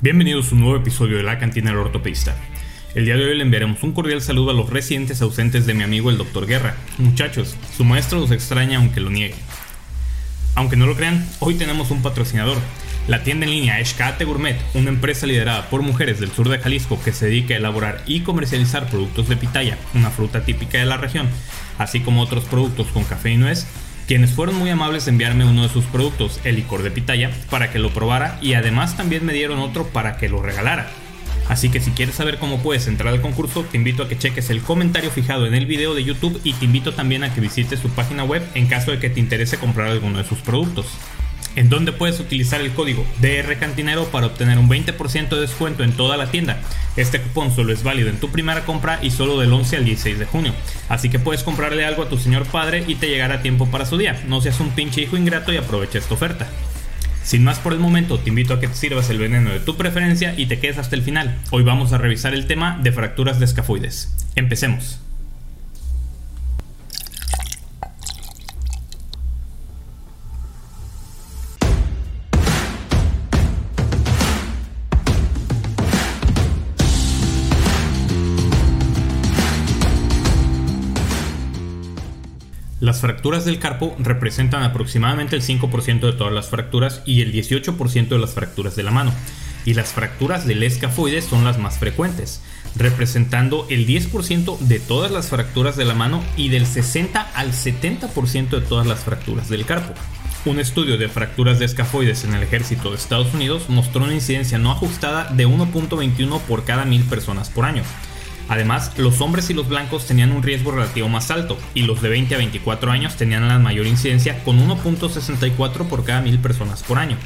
Bienvenidos a un nuevo episodio de La Cantina del Ortopedista. El día de hoy le enviaremos un cordial saludo a los residentes ausentes de mi amigo el Dr. Guerra. Muchachos, su maestro los extraña aunque lo niegue. Aunque no lo crean, hoy tenemos un patrocinador. La tienda en línea Escate Gourmet, una empresa liderada por mujeres del sur de Jalisco que se dedica a elaborar y comercializar productos de pitaya, una fruta típica de la región, así como otros productos con café y nuez, quienes fueron muy amables de enviarme uno de sus productos, el licor de pitaya, para que lo probara y además también me dieron otro para que lo regalara. Así que si quieres saber cómo puedes entrar al concurso, te invito a que cheques el comentario fijado en el video de YouTube y te invito también a que visites su página web en caso de que te interese comprar alguno de sus productos en donde puedes utilizar el código DR Cantinero para obtener un 20% de descuento en toda la tienda. Este cupón solo es válido en tu primera compra y solo del 11 al 16 de junio. Así que puedes comprarle algo a tu señor padre y te llegará a tiempo para su día. No seas un pinche hijo ingrato y aprovecha esta oferta. Sin más por el momento, te invito a que te sirvas el veneno de tu preferencia y te quedes hasta el final. Hoy vamos a revisar el tema de fracturas de escafoides. Empecemos. Las fracturas del carpo representan aproximadamente el 5% de todas las fracturas y el 18% de las fracturas de la mano. Y las fracturas del escafoides son las más frecuentes, representando el 10% de todas las fracturas de la mano y del 60 al 70% de todas las fracturas del carpo. Un estudio de fracturas de escafoides en el ejército de Estados Unidos mostró una incidencia no ajustada de 1.21 por cada mil personas por año, Además, los hombres y los blancos tenían un riesgo relativo más alto y los de 20 a 24 años tenían la mayor incidencia con 1.64 por cada mil personas por año.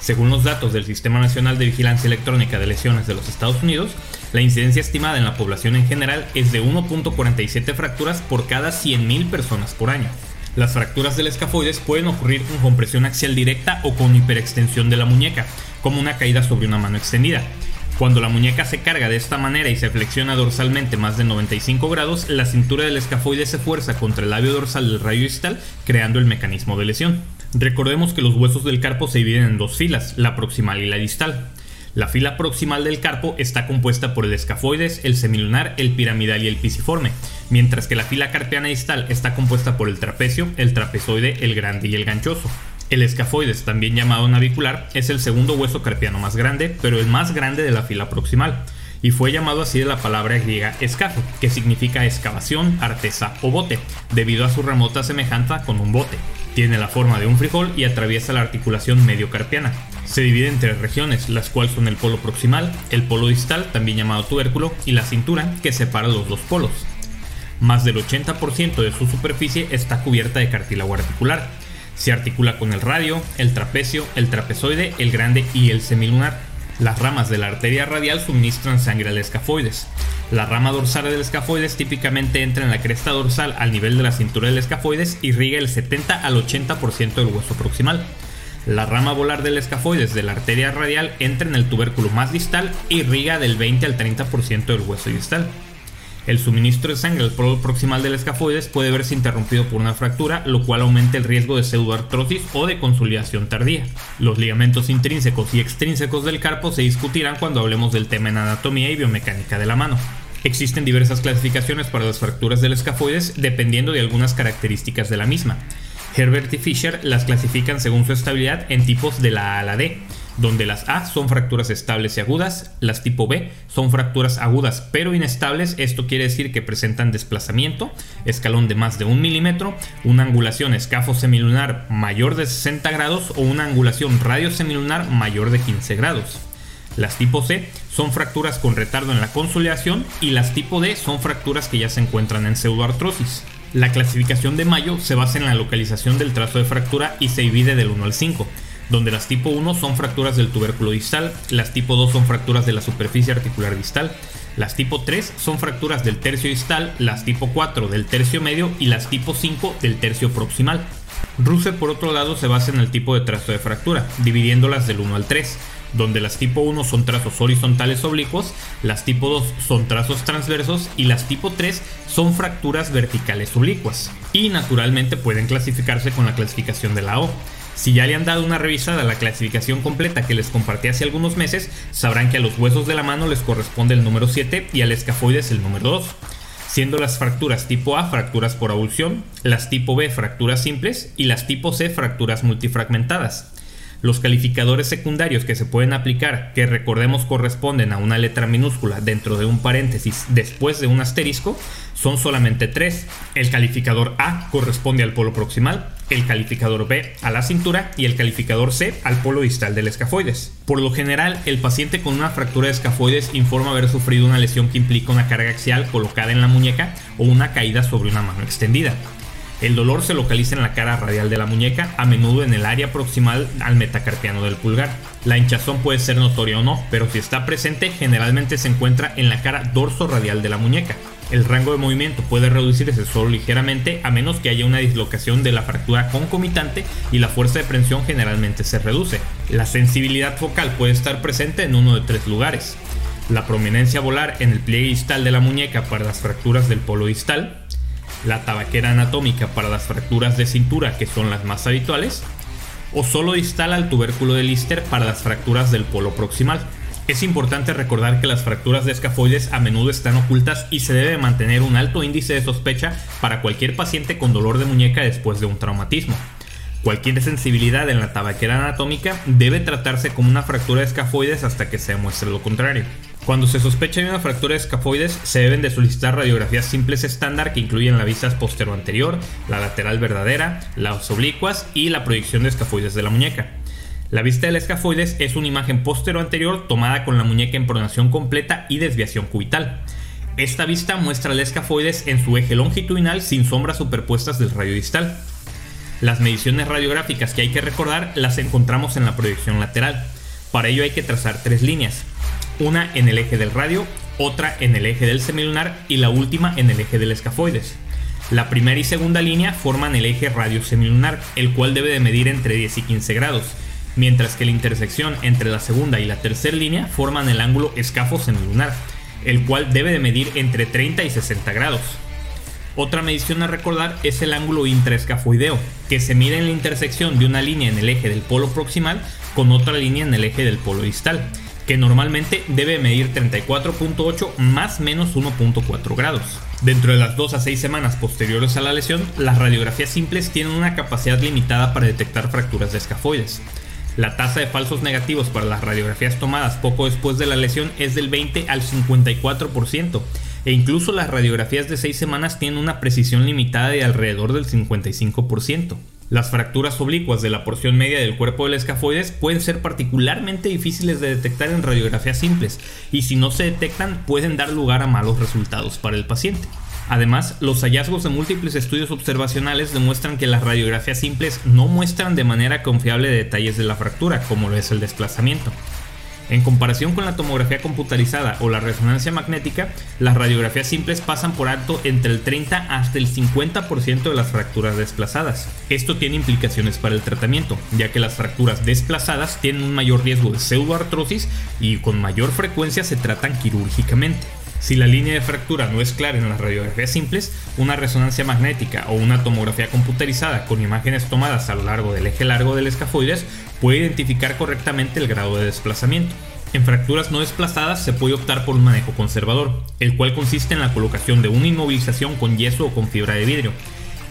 Según los datos del Sistema Nacional de Vigilancia Electrónica de Lesiones de los Estados Unidos, la incidencia estimada en la población en general es de 1.47 fracturas por cada 100.000 personas por año. Las fracturas del escafoides pueden ocurrir con compresión axial directa o con hiperextensión de la muñeca, como una caída sobre una mano extendida. Cuando la muñeca se carga de esta manera y se flexiona dorsalmente más de 95 grados, la cintura del escafoide se fuerza contra el labio dorsal del rayo distal, creando el mecanismo de lesión. Recordemos que los huesos del carpo se dividen en dos filas, la proximal y la distal. La fila proximal del carpo está compuesta por el escafoides, el semilunar, el piramidal y el pisiforme, mientras que la fila carpiana distal está compuesta por el trapecio, el trapezoide, el grande y el ganchoso. El escafoides, también llamado navicular, es el segundo hueso carpiano más grande, pero el más grande de la fila proximal, y fue llamado así de la palabra griega escafo, que significa excavación, artesa o bote, debido a su remota semejanza con un bote. Tiene la forma de un frijol y atraviesa la articulación mediocarpiana. Se divide en tres regiones, las cuales son el polo proximal, el polo distal, también llamado tubérculo, y la cintura, que separa los dos polos. Más del 80% de su superficie está cubierta de cartílago articular, se articula con el radio, el trapecio, el trapezoide, el grande y el semilunar. Las ramas de la arteria radial suministran sangre al escafoides. La rama dorsal del escafoides típicamente entra en la cresta dorsal al nivel de la cintura del escafoides y riega el 70 al 80% del hueso proximal. La rama volar del escafoides de la arteria radial entra en el tubérculo más distal y riega del 20 al 30% del hueso distal. El suministro de sangre al polo proximal del escafoides puede verse interrumpido por una fractura, lo cual aumenta el riesgo de pseudoartrosis o de consolidación tardía. Los ligamentos intrínsecos y extrínsecos del carpo se discutirán cuando hablemos del tema en anatomía y biomecánica de la mano. Existen diversas clasificaciones para las fracturas del escafoides dependiendo de algunas características de la misma. Herbert y Fisher las clasifican según su estabilidad en tipos de la A a la D donde las A son fracturas estables y agudas, las tipo B son fracturas agudas pero inestables, esto quiere decir que presentan desplazamiento, escalón de más de un milímetro, una angulación escafo semilunar mayor de 60 grados o una angulación radio semilunar mayor de 15 grados. Las tipo C son fracturas con retardo en la consolidación y las tipo D son fracturas que ya se encuentran en pseudoartrosis. La clasificación de Mayo se basa en la localización del trazo de fractura y se divide del 1 al 5 donde las tipo 1 son fracturas del tubérculo distal, las tipo 2 son fracturas de la superficie articular distal, las tipo 3 son fracturas del tercio distal, las tipo 4 del tercio medio y las tipo 5 del tercio proximal. Ruse por otro lado se basa en el tipo de trazo de fractura, dividiéndolas del 1 al 3, donde las tipo 1 son trazos horizontales oblicuos, las tipo 2 son trazos transversos y las tipo 3 son fracturas verticales oblicuas. Y naturalmente pueden clasificarse con la clasificación de la O Si ya le han dado una revisada a la clasificación completa que les compartí hace algunos meses, sabrán que a los huesos de la mano les corresponde el número 7 y al escafoides el número 2, siendo las fracturas tipo A fracturas por abulsión, las tipo B fracturas simples y las tipo C fracturas multifragmentadas. Los calificadores secundarios que se pueden aplicar, que recordemos corresponden a una letra minúscula dentro de un paréntesis después de un asterisco, son solamente tres. El calificador A corresponde al polo proximal, el calificador B a la cintura y el calificador C al polo distal del escafoides. Por lo general, el paciente con una fractura de escafoides informa haber sufrido una lesión que implica una carga axial colocada en la muñeca o una caída sobre una mano extendida. El dolor se localiza en la cara radial de la muñeca, a menudo en el área proximal al metacarpiano del pulgar. La hinchazón puede ser notoria o no, pero si está presente generalmente se encuentra en la cara dorso radial de la muñeca. El rango de movimiento puede reducirse solo ligeramente a menos que haya una dislocación de la fractura concomitante y la fuerza de presión generalmente se reduce. La sensibilidad focal puede estar presente en uno de tres lugares. La prominencia volar en el pliegue distal de la muñeca para las fracturas del polo distal, la tabaquera anatómica para las fracturas de cintura que son las más habituales, o solo instala el tubérculo de Lister para las fracturas del polo proximal. Es importante recordar que las fracturas de escafoides a menudo están ocultas y se debe mantener un alto índice de sospecha para cualquier paciente con dolor de muñeca después de un traumatismo. Cualquier sensibilidad en la tabaquera anatómica debe tratarse como una fractura de escafoides hasta que se demuestre lo contrario. Cuando se sospecha de una fractura de escafoides, se deben de solicitar radiografías simples estándar que incluyen la vista postero anterior, la lateral verdadera, las oblicuas y la proyección de escafoides de la muñeca. La vista del escafoides es una imagen postero anterior tomada con la muñeca en pronación completa y desviación cubital. Esta vista muestra el escafoides en su eje longitudinal sin sombras superpuestas del radio distal. Las mediciones radiográficas que hay que recordar las encontramos en la proyección lateral. Para ello hay que trazar tres líneas, una en el eje del radio, otra en el eje del semilunar y la última en el eje del escafoides. La primera y segunda línea forman el eje radio-semilunar, el cual debe de medir entre 10 y 15 grados, mientras que la intersección entre la segunda y la tercera línea forman el ángulo escafo-semilunar, el cual debe de medir entre 30 y 60 grados. Otra medición a recordar es el ángulo intraescafoideo, que se mide en la intersección de una línea en el eje del polo proximal con otra línea en el eje del polo distal, que normalmente debe medir 34.8 más menos 1.4 grados. Dentro de las 2 a 6 semanas posteriores a la lesión, las radiografías simples tienen una capacidad limitada para detectar fracturas de escafoides. La tasa de falsos negativos para las radiografías tomadas poco después de la lesión es del 20 al 54%, e incluso las radiografías de 6 semanas tienen una precisión limitada de alrededor del 55%. Las fracturas oblicuas de la porción media del cuerpo del escafoides pueden ser particularmente difíciles de detectar en radiografías simples y si no se detectan pueden dar lugar a malos resultados para el paciente. Además, los hallazgos de múltiples estudios observacionales demuestran que las radiografías simples no muestran de manera confiable detalles de la fractura, como lo es el desplazamiento. En comparación con la tomografía computarizada o la resonancia magnética, las radiografías simples pasan por alto entre el 30 hasta el 50% de las fracturas desplazadas. Esto tiene implicaciones para el tratamiento, ya que las fracturas desplazadas tienen un mayor riesgo de pseudoartrosis y con mayor frecuencia se tratan quirúrgicamente. Si la línea de fractura no es clara en las radiografías simples, una resonancia magnética o una tomografía computarizada con imágenes tomadas a lo largo del eje largo del escafoides puede identificar correctamente el grado de desplazamiento. En fracturas no desplazadas se puede optar por un manejo conservador, el cual consiste en la colocación de una inmovilización con yeso o con fibra de vidrio,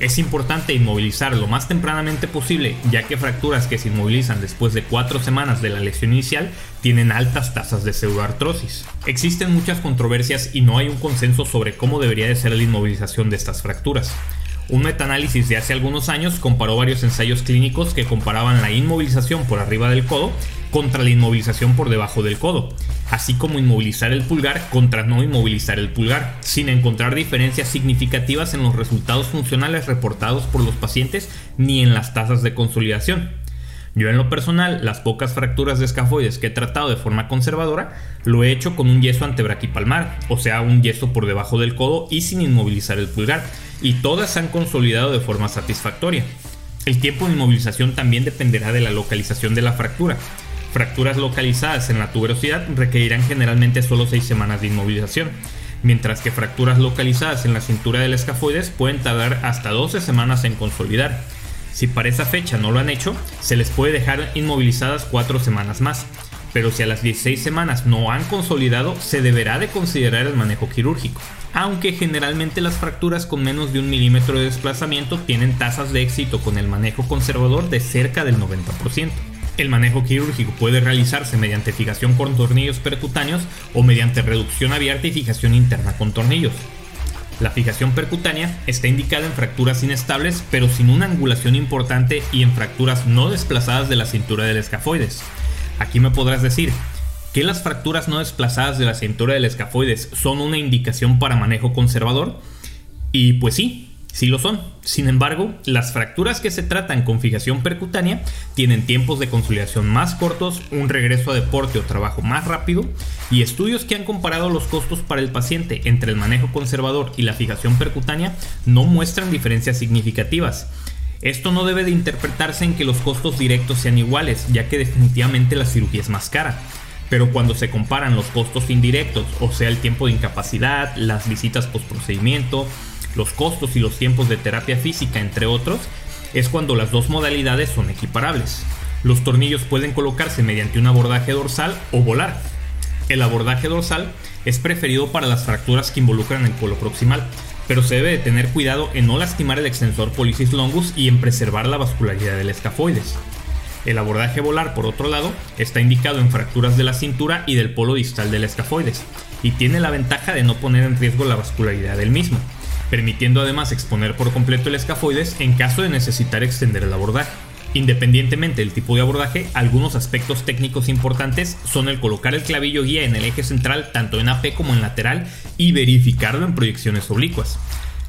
es importante inmovilizar lo más tempranamente posible, ya que fracturas que se inmovilizan después de 4 semanas de la lesión inicial tienen altas tasas de pseudoartrosis. Existen muchas controversias y no hay un consenso sobre cómo debería de ser la inmovilización de estas fracturas. Un metaanálisis de hace algunos años comparó varios ensayos clínicos que comparaban la inmovilización por arriba del codo contra la inmovilización por debajo del codo, así como inmovilizar el pulgar contra no inmovilizar el pulgar, sin encontrar diferencias significativas en los resultados funcionales reportados por los pacientes ni en las tasas de consolidación. Yo en lo personal, las pocas fracturas de escafoides que he tratado de forma conservadora, lo he hecho con un yeso antebraquipalmar, o sea, un yeso por debajo del codo y sin inmovilizar el pulgar, y todas se han consolidado de forma satisfactoria. El tiempo de inmovilización también dependerá de la localización de la fractura. Fracturas localizadas en la tuberosidad requerirán generalmente solo 6 semanas de inmovilización, mientras que fracturas localizadas en la cintura del escafoides pueden tardar hasta 12 semanas en consolidar. Si para esa fecha no lo han hecho, se les puede dejar inmovilizadas 4 semanas más. Pero si a las 16 semanas no han consolidado, se deberá de considerar el manejo quirúrgico. Aunque generalmente las fracturas con menos de un milímetro de desplazamiento tienen tasas de éxito con el manejo conservador de cerca del 90%. El manejo quirúrgico puede realizarse mediante fijación con tornillos percutáneos o mediante reducción abierta y fijación interna con tornillos. La fijación percutánea está indicada en fracturas inestables pero sin una angulación importante y en fracturas no desplazadas de la cintura del escafoides. Aquí me podrás decir, ¿que las fracturas no desplazadas de la cintura del escafoides son una indicación para manejo conservador? Y pues sí, Sí lo son. Sin embargo, las fracturas que se tratan con fijación percutánea tienen tiempos de consolidación más cortos, un regreso a deporte o trabajo más rápido y estudios que han comparado los costos para el paciente entre el manejo conservador y la fijación percutánea no muestran diferencias significativas. Esto no debe de interpretarse en que los costos directos sean iguales, ya que definitivamente la cirugía es más cara. Pero cuando se comparan los costos indirectos, o sea, el tiempo de incapacidad, las visitas post procedimiento, los costos y los tiempos de terapia física, entre otros, es cuando las dos modalidades son equiparables. Los tornillos pueden colocarse mediante un abordaje dorsal o volar. El abordaje dorsal es preferido para las fracturas que involucran el polo proximal, pero se debe de tener cuidado en no lastimar el extensor policis longus y en preservar la vascularidad del escafoides. El abordaje volar, por otro lado, está indicado en fracturas de la cintura y del polo distal del escafoides, y tiene la ventaja de no poner en riesgo la vascularidad del mismo permitiendo además exponer por completo el escafoides en caso de necesitar extender el abordaje. Independientemente del tipo de abordaje, algunos aspectos técnicos importantes son el colocar el clavillo guía en el eje central tanto en AP como en lateral y verificarlo en proyecciones oblicuas.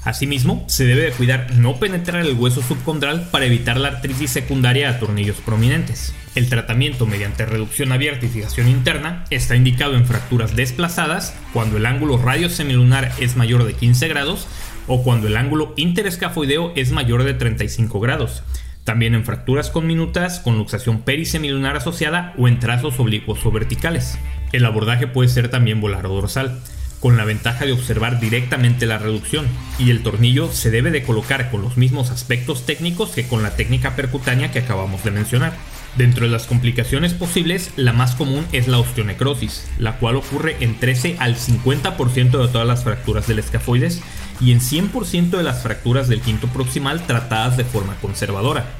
Asimismo, se debe de cuidar no penetrar el hueso subcondral para evitar la artritis secundaria a tornillos prominentes. El tratamiento mediante reducción abierta y fijación interna está indicado en fracturas desplazadas cuando el ángulo radio semilunar es mayor de 15 grados o cuando el ángulo interescafoideo es mayor de 35 grados. También en fracturas con minutas, con luxación perisemilunar asociada o en trazos oblicuos o verticales. El abordaje puede ser también volar o dorsal, con la ventaja de observar directamente la reducción, y el tornillo se debe de colocar con los mismos aspectos técnicos que con la técnica percutánea que acabamos de mencionar. Dentro de las complicaciones posibles, la más común es la osteonecrosis, la cual ocurre en 13 al 50% de todas las fracturas del escafoides y en 100% de las fracturas del quinto proximal tratadas de forma conservadora.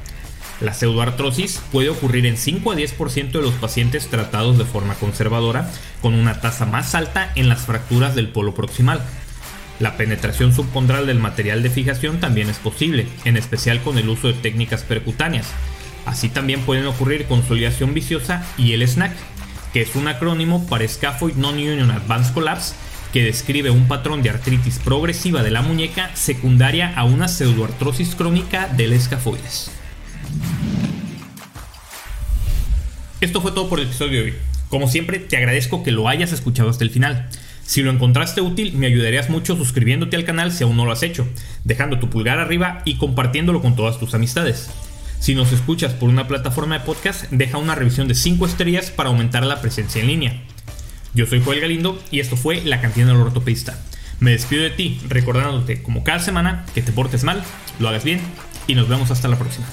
La pseudoartrosis puede ocurrir en 5 a 10% de los pacientes tratados de forma conservadora, con una tasa más alta en las fracturas del polo proximal. La penetración subcondral del material de fijación también es posible, en especial con el uso de técnicas percutáneas. Así también pueden ocurrir consolidación viciosa y el SNAC, que es un acrónimo para Scaphoid Non-Union Advanced Collapse, que describe un patrón de artritis progresiva de la muñeca secundaria a una pseudoartrosis crónica del escafoides. Esto fue todo por el episodio de hoy. Como siempre, te agradezco que lo hayas escuchado hasta el final. Si lo encontraste útil, me ayudarías mucho suscribiéndote al canal si aún no lo has hecho, dejando tu pulgar arriba y compartiéndolo con todas tus amistades. Si nos escuchas por una plataforma de podcast, deja una revisión de 5 estrellas para aumentar la presencia en línea. Yo soy Joel Galindo y esto fue La Cantina del Ortopedista. Me despido de ti recordándote como cada semana que te portes mal, lo hagas bien y nos vemos hasta la próxima.